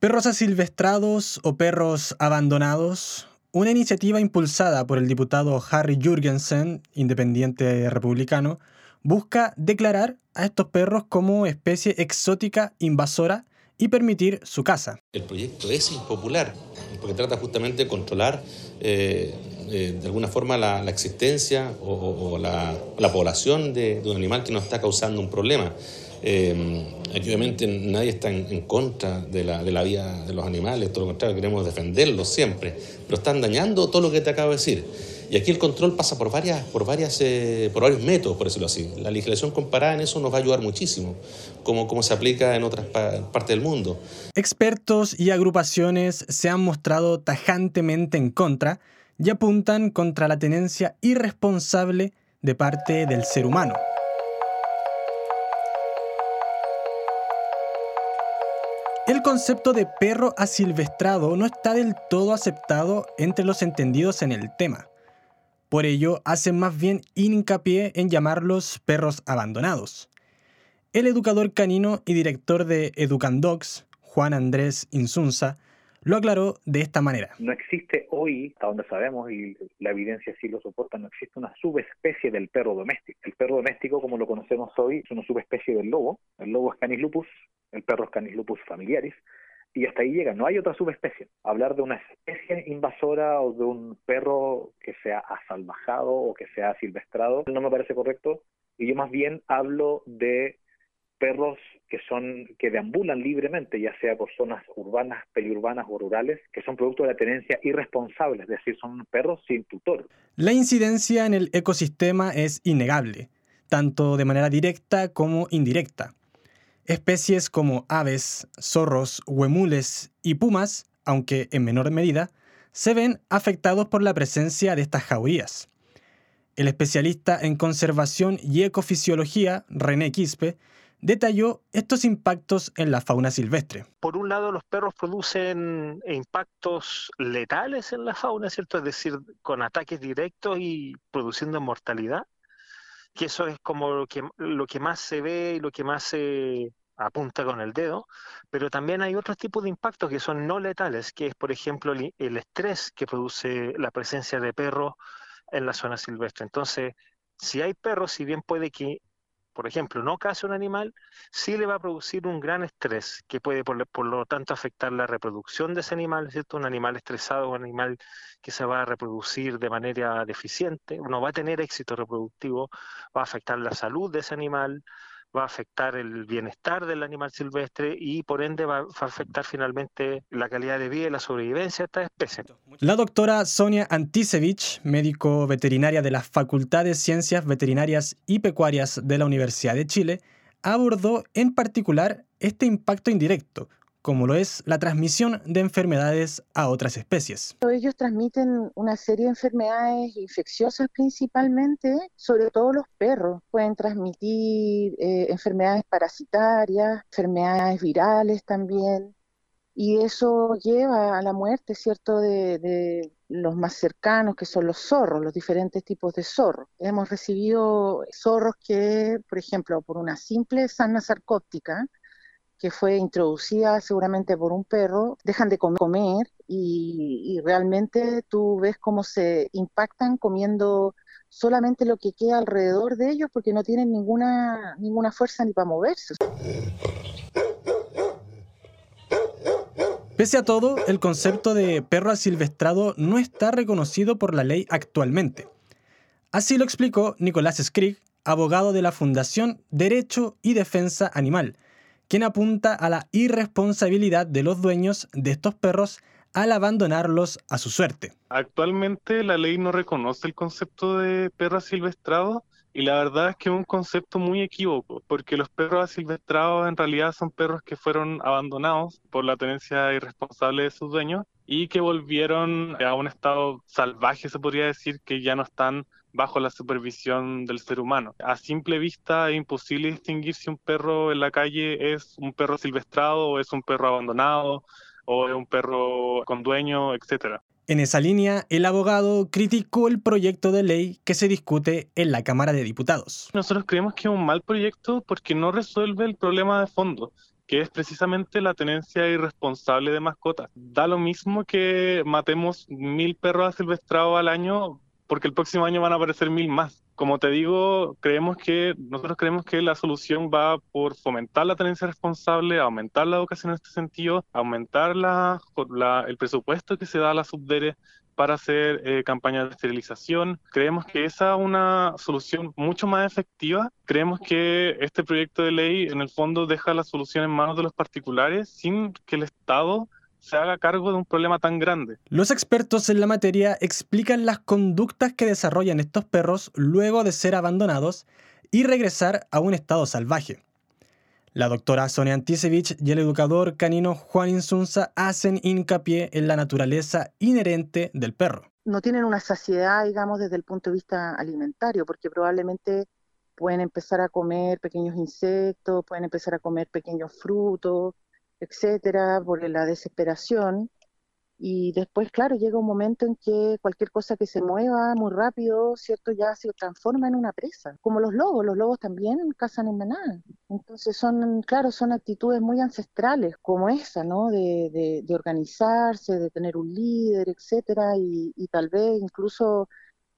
Perros asilvestrados o perros abandonados, una iniciativa impulsada por el diputado Harry Jurgensen, independiente republicano, busca declarar a estos perros como especie exótica invasora y permitir su caza. El proyecto es impopular porque trata justamente de controlar eh, eh, de alguna forma la, existencia o, la, población de, un animal que nos está causando un problema. Eh, obviamente nadie está en, contra de la, de la, vida de los animales, todo lo contrario, queremos defenderlos siempre, pero están dañando todo lo que te acabo de decir. Y aquí el control pasa por, varias, por, varias, eh, por varios métodos, por decirlo así. La legislación comparada en eso nos va a ayudar muchísimo, como, como se aplica en otras partes del mundo. Expertos y agrupaciones se han mostrado tajantemente en contra y apuntan contra la tenencia irresponsable de parte del ser humano. El concepto de perro asilvestrado no está del todo aceptado entre los entendidos en el tema. Por ello, hacen más bien hincapié en llamarlos perros abandonados. El educador canino y director de Educandogs, Juan Andrés Insunza, lo aclaró de esta manera. No existe hoy, hasta donde sabemos, y la evidencia sí lo soporta, no existe una subespecie del perro doméstico. El perro doméstico, como lo conocemos hoy, es una subespecie del lobo. El lobo es Canis lupus, el perro es Canis lupus familiaris, y hasta ahí llega, no hay otra subespecie. Hablar de una especie invasora o de un perro que sea asalvajado o que sea silvestrado no me parece correcto, y yo más bien hablo de perros que son que deambulan libremente, ya sea por zonas urbanas, periurbanas o rurales, que son producto de la tenencia irresponsable, es decir, son perros sin tutor. La incidencia en el ecosistema es innegable, tanto de manera directa como indirecta. Especies como aves, zorros, huemules y pumas, aunque en menor medida, se ven afectados por la presencia de estas jaurías. El especialista en conservación y ecofisiología, René Quispe, detalló estos impactos en la fauna silvestre. Por un lado, los perros producen impactos letales en la fauna, ¿cierto? Es decir, con ataques directos y produciendo mortalidad, que eso es como lo que, más se ve y lo que más se apunta con el dedo, pero también hay otros tipos de impactos que son no letales, que es, por ejemplo, el estrés que produce la presencia de perros en la zona silvestre. Entonces, si hay perros, si bien puede que por ejemplo, no caza un animal, sí le va a producir un gran estrés que puede, por, lo tanto, afectar la reproducción de ese animal, ¿cierto? Un animal estresado, un animal que se va a reproducir de manera deficiente, no va a tener éxito reproductivo, va a afectar la salud de ese animal, va a afectar el bienestar del animal silvestre y por ende va, a afectar finalmente la calidad de vida y la sobrevivencia de esta especie. La doctora Sonia Antisevich, médico veterinaria de la Facultad de Ciencias Veterinarias y Pecuarias de la Universidad de Chile, abordó en particular este impacto indirecto, como lo es la transmisión de enfermedades a otras especies. Ellos transmiten una serie de enfermedades infecciosas principalmente, sobre todo los perros. Pueden transmitir eh, enfermedades parasitarias, enfermedades virales también, y eso lleva a la muerte, ¿cierto?, de, de, los más cercanos, que son los zorros, los diferentes tipos de zorros. Hemos recibido zorros que, por ejemplo, por una simple sana sarcóptica, que fue introducida seguramente por un perro, dejan de comer y, realmente tú ves cómo se impactan comiendo solamente lo que queda alrededor de ellos porque no tienen ninguna, ninguna fuerza ni para moverse. Pese a todo, el concepto de perro asilvestrado no está reconocido por la ley actualmente. Así lo explicó Nicolás Skrig, abogado de la Fundación Derecho y Defensa Animal, quien apunta a la irresponsabilidad de los dueños de estos perros al abandonarlos a su suerte. Actualmente la ley no reconoce el concepto de perro asilvestrado y la verdad es que es un concepto muy equívoco, porque los perros asilvestrados en realidad son perros que fueron abandonados por la tenencia irresponsable de sus dueños y que volvieron a un estado salvaje, se podría decir, que ya no están bajo la supervisión del ser humano. A simple vista es imposible distinguir si un perro en la calle es un perro silvestrado o es un perro abandonado o es un perro con dueño, etc. En esa línea, el abogado criticó el proyecto de ley que se discute en la Cámara de Diputados. Nosotros creemos que es un mal proyecto porque no resuelve el problema de fondo que es precisamente la tenencia irresponsable de mascotas. Da lo mismo que matemos mil perros asilvestrados al año, porque el próximo año van a aparecer mil más. Como te digo, creemos que nosotros creemos que la solución va por fomentar la tenencia responsable, aumentar la educación en este sentido, aumentar la, el presupuesto que se da a la subdere para hacer eh, campañas de esterilización. Creemos que esa es una solución mucho más efectiva. Creemos que este proyecto de ley en el fondo deja la solución en manos de los particulares sin que el Estado se haga cargo de un problema tan grande. Los expertos en la materia explican las conductas que desarrollan estos perros luego de ser abandonados y regresar a un estado salvaje. La doctora Sonia Antisevich y el educador canino Juan Insunza hacen hincapié en la naturaleza inherente del perro. No tienen una saciedad, digamos, desde el punto de vista alimentario, porque probablemente pueden empezar a comer pequeños insectos, pueden empezar a comer pequeños frutos, etcétera, por la desesperación. Y después, claro, llega un momento en que cualquier cosa que se mueva muy rápido, ¿cierto? Ya se transforma en una presa. Como los lobos, los lobos también cazan en manada. Entonces son, claro, son actitudes muy ancestrales, como esa, ¿no? De, de, organizarse, de tener un líder, etcétera, y, y tal vez incluso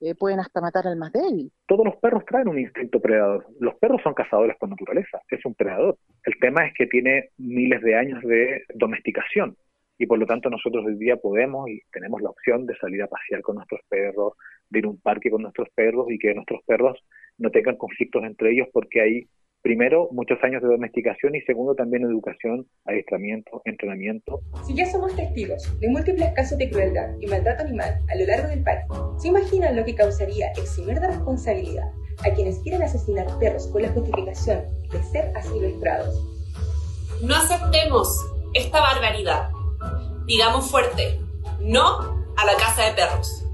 eh, pueden hasta matar al más débil. Todos los perros traen un instinto predador. Los perros son cazadores por naturaleza, es un predador. El tema es que tiene miles de años de domesticación y por lo tanto nosotros hoy día podemos y tenemos la opción de salir a pasear con nuestros perros, de ir a un parque con nuestros perros y que nuestros perros no tengan conflictos entre ellos porque hay primero muchos años de domesticación y segundo también educación, adiestramiento, entrenamiento. Si ya somos testigos de múltiples casos de crueldad y maltrato animal a lo largo del parque, ¿se imaginan lo que causaría eximir de responsabilidad a quienes quieren asesinar perros con la justificación de ser asilvestrados? No aceptemos esta barbaridad Digamos fuerte, no a la casa de perros.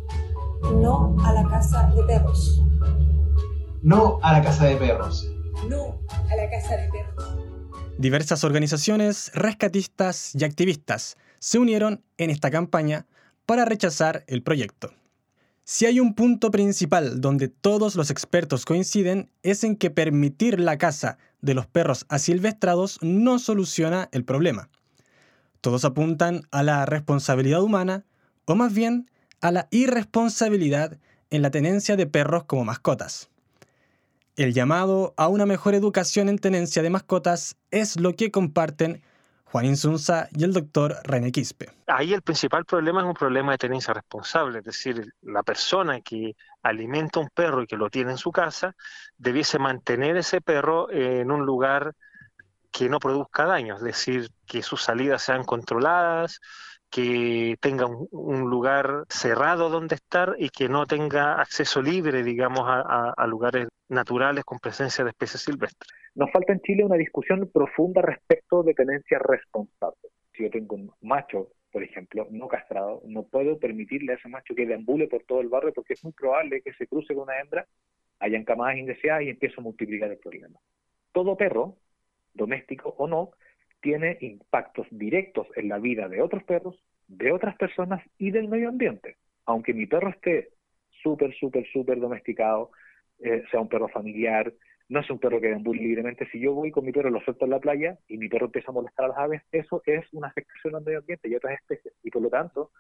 No a la casa de perros. No a la casa de perros. No Diversas organizaciones, rescatistas y activistas se unieron en esta campaña para rechazar el proyecto. Si hay un punto principal donde todos los expertos coinciden es en que permitir la caza de los perros asilvestrados no soluciona el problema. Todos apuntan a la responsabilidad humana, o más bien a la irresponsabilidad en la tenencia de perros como mascotas. El llamado a una mejor educación en tenencia de mascotas es lo que comparten Juan Insunza y el doctor René Quispe. Ahí el principal problema es un problema de tenencia responsable, es decir, la persona que alimenta un perro y que lo tiene en su casa debiese mantener ese perro en un lugar que no produzca daño, es decir, que sus salidas sean controladas, que tenga un, lugar cerrado donde estar y que no tenga acceso libre, digamos, a, lugares naturales con presencia de especies silvestres. Nos falta en Chile una discusión profunda respecto de tenencia responsable. Si yo tengo un macho, por ejemplo, no castrado, no puedo permitirle a ese macho que deambule por todo el barrio porque es muy probable que se cruce con una hembra, hayan camadas indeseadas y empiece a multiplicar el problema. Todo perro doméstico o no, tiene impactos directos en la vida de otros perros, de otras personas y del medio ambiente. Aunque mi perro esté súper, súper, súper domesticado, eh, sea un perro familiar, no es un perro que deambule libremente. Si yo voy con mi perro lo suelto en la playa y mi perro empieza a molestar a las aves, eso es una afectación al medio ambiente y a otras especies. Y por lo tanto,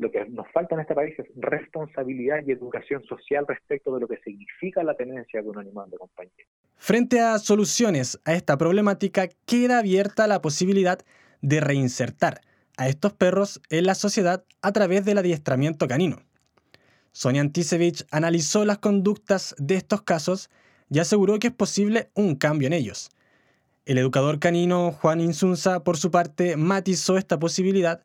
lo que nos falta en este país es responsabilidad y educación social respecto de lo que significa la tenencia de un animal de compañía. Frente a soluciones a esta problemática, queda abierta la posibilidad de reinsertar a estos perros en la sociedad a través del adiestramiento canino. Sonia Antisevich analizó las conductas de estos casos y aseguró que es posible un cambio en ellos. El educador canino Juan Insunza, por su parte, matizó esta posibilidad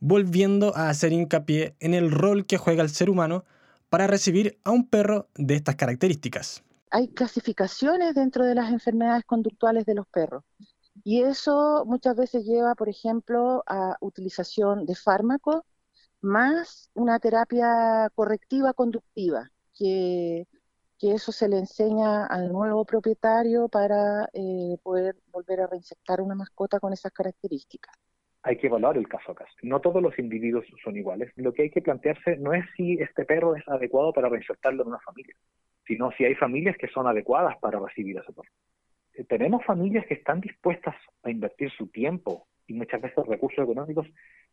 volviendo a hacer hincapié en el rol que juega el ser humano para recibir a un perro de estas características. Hay clasificaciones dentro de las enfermedades conductuales de los perros y eso muchas veces lleva, por ejemplo, a utilización de fármacos más una terapia correctiva conductiva, que, eso se le enseña al nuevo propietario para eh, poder volver a reinsectar una mascota con esas características hay que evaluar el caso a caso. No todos los individuos son iguales. Lo que hay que plantearse no es si este perro es adecuado para reinsertarlo en una familia, sino si hay familias que son adecuadas para recibir a ese perro. eh, tenemos familias que están dispuestas a invertir su tiempo y muchas veces recursos económicos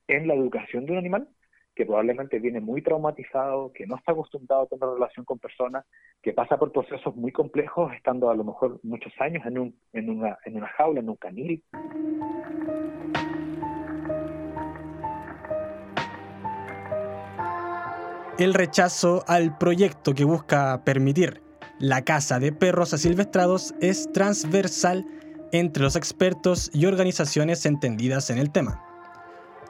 en la educación de un animal que probablemente viene muy traumatizado, que no está acostumbrado a tener relación con personas, que pasa por procesos muy complejos, estando a lo mejor muchos años en, un, en, una, en una jaula, en un canil. El rechazo al proyecto que busca permitir la caza de perros asilvestrados es transversal entre los expertos y organizaciones entendidas en el tema.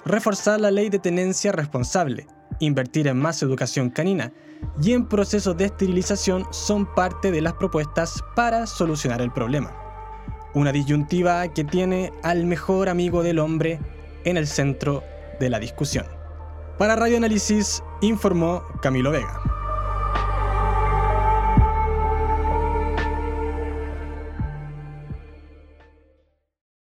Reforzar la ley de tenencia responsable, invertir en más educación canina y en procesos de esterilización son parte de las propuestas para solucionar el problema. Una disyuntiva que tiene al mejor amigo del hombre en el centro de la discusión. Para Radio Análisis informó Camilo Vega.